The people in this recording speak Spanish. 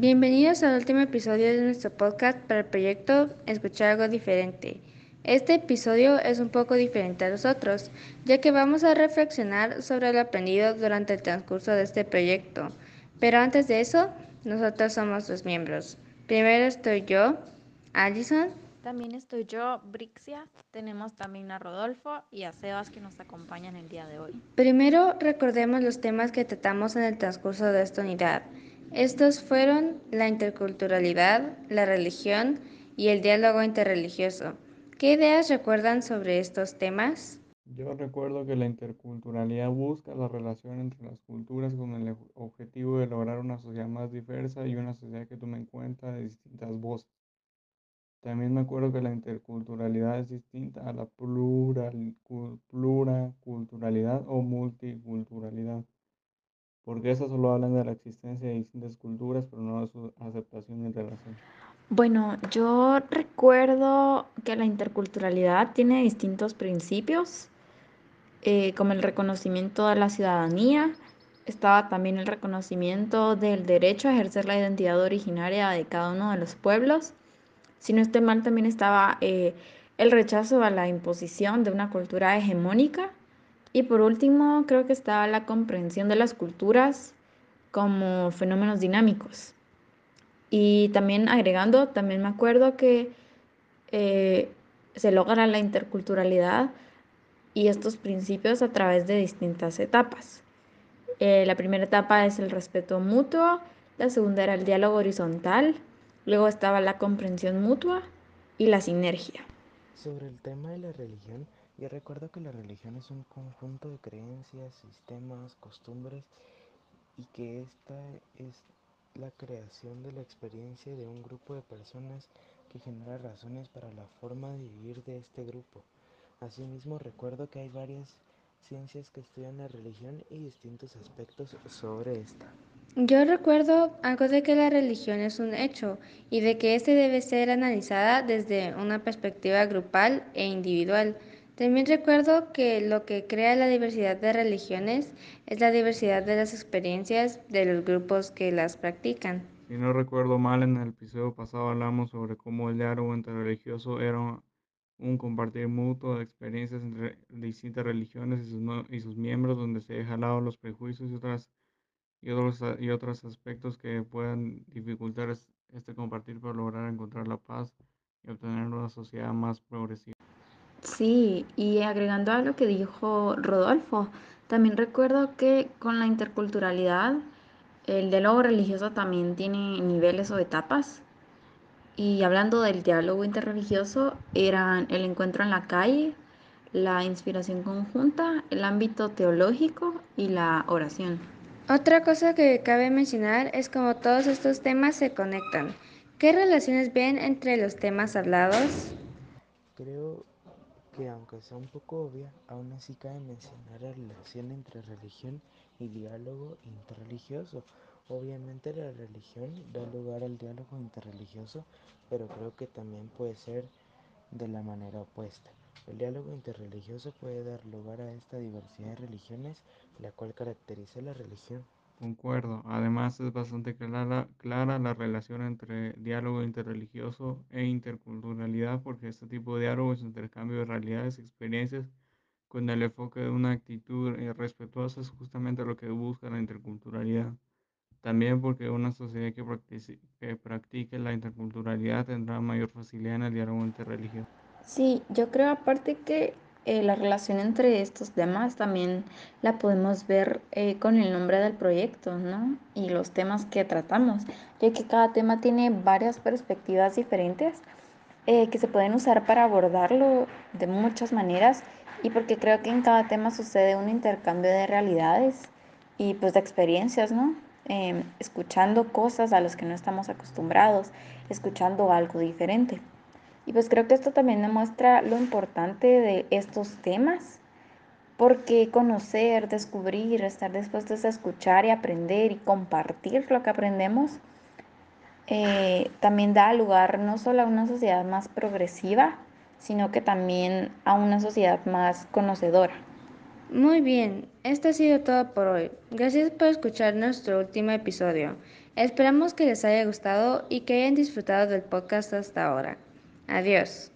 Bienvenidos al último episodio de nuestro podcast para el proyecto Escuchar algo diferente. Este episodio es un poco diferente a los otros, ya que vamos a reflexionar sobre lo aprendido durante el transcurso de este proyecto. Pero antes de eso, nosotros somos los miembros. Primero estoy yo, Allison. También estoy yo, Brixia. Tenemos también a Rodolfo y a Sebas que nos acompañan el día de hoy. Primero recordemos los temas que tratamos en el transcurso de esta unidad. Estos fueron la interculturalidad, la religión y el diálogo interreligioso. ¿Qué ideas recuerdan sobre estos temas? Yo recuerdo que la interculturalidad busca la relación entre las culturas con el objetivo de lograr una sociedad más diversa y una sociedad que tome en cuenta de distintas voces. También me acuerdo que la interculturalidad es distinta a la plural, pluraculturalidad o multiculturalidad porque esas solo hablan de la existencia de distintas culturas, pero no de su aceptación y relación. Bueno, yo recuerdo que la interculturalidad tiene distintos principios, eh, como el reconocimiento de la ciudadanía, estaba también el reconocimiento del derecho a ejercer la identidad originaria de cada uno de los pueblos. Si no estoy mal, también estaba eh, el rechazo a la imposición de una cultura hegemónica y por último, creo que está la comprensión de las culturas como fenómenos dinámicos. Y también agregando, también me acuerdo que eh, se logra la interculturalidad y estos principios a través de distintas etapas. Eh, la primera etapa es el respeto mutuo, la segunda era el diálogo horizontal, luego estaba la comprensión mutua y la sinergia. Sobre el tema de la religión, y recuerdo que la religión es un conjunto de creencias, sistemas, costumbres y que esta es la creación de la experiencia de un grupo de personas que genera razones para la forma de vivir de este grupo. Asimismo, recuerdo que hay varias ciencias que estudian la religión y distintos aspectos sobre esta. Yo recuerdo algo de que la religión es un hecho y de que éste debe ser analizada desde una perspectiva grupal e individual. También recuerdo que lo que crea la diversidad de religiones es la diversidad de las experiencias de los grupos que las practican. Si no recuerdo mal, en el episodio pasado hablamos sobre cómo el diálogo interreligioso era un compartir mutuo de experiencias entre distintas religiones y sus, miembros, donde se deja al lado los prejuicios y, otras, y, otros, y otros aspectos que puedan dificultar este compartir para lograr encontrar la paz y obtener una sociedad más progresiva. Sí, y agregando a lo que dijo Rodolfo, también recuerdo que con la interculturalidad el diálogo religioso también tiene niveles o etapas. Y hablando del diálogo interreligioso, eran el encuentro en la calle, la inspiración conjunta, el ámbito teológico y la oración. Otra cosa que cabe mencionar es cómo todos estos temas se conectan. ¿Qué relaciones ven entre los temas hablados? Creo que aunque sea un poco obvia, aún así cabe mencionar la relación entre religión y diálogo interreligioso. Obviamente la religión da lugar al diálogo interreligioso, pero creo que también puede ser de la manera opuesta. El diálogo interreligioso puede dar lugar a esta diversidad de religiones, la cual caracteriza la religión. Concuerdo. Además es bastante clara, clara la relación entre diálogo interreligioso e interculturalidad porque este tipo de diálogo es intercambio de realidades experiencias con el enfoque de una actitud eh, respetuosa es justamente lo que busca la interculturalidad. También porque una sociedad que practique, que practique la interculturalidad tendrá mayor facilidad en el diálogo interreligioso. Sí, yo creo aparte que eh, la relación entre estos temas también la podemos ver eh, con el nombre del proyecto, ¿no? Y los temas que tratamos, ya que cada tema tiene varias perspectivas diferentes eh, que se pueden usar para abordarlo de muchas maneras y porque creo que en cada tema sucede un intercambio de realidades y pues de experiencias, ¿no? Em, escuchando cosas a las que no estamos acostumbrados, escuchando algo diferente. Y pues creo que esto también demuestra lo importante de estos temas, porque conocer, descubrir, estar dispuestos a escuchar y aprender y compartir lo que aprendemos, eh, también da lugar no solo a una sociedad más progresiva, sino que también a una sociedad más conocedora. Muy bien, esto ha sido todo por hoy. Gracias por escuchar nuestro último episodio. Esperamos que les haya gustado y que hayan disfrutado del podcast hasta ahora. Adiós.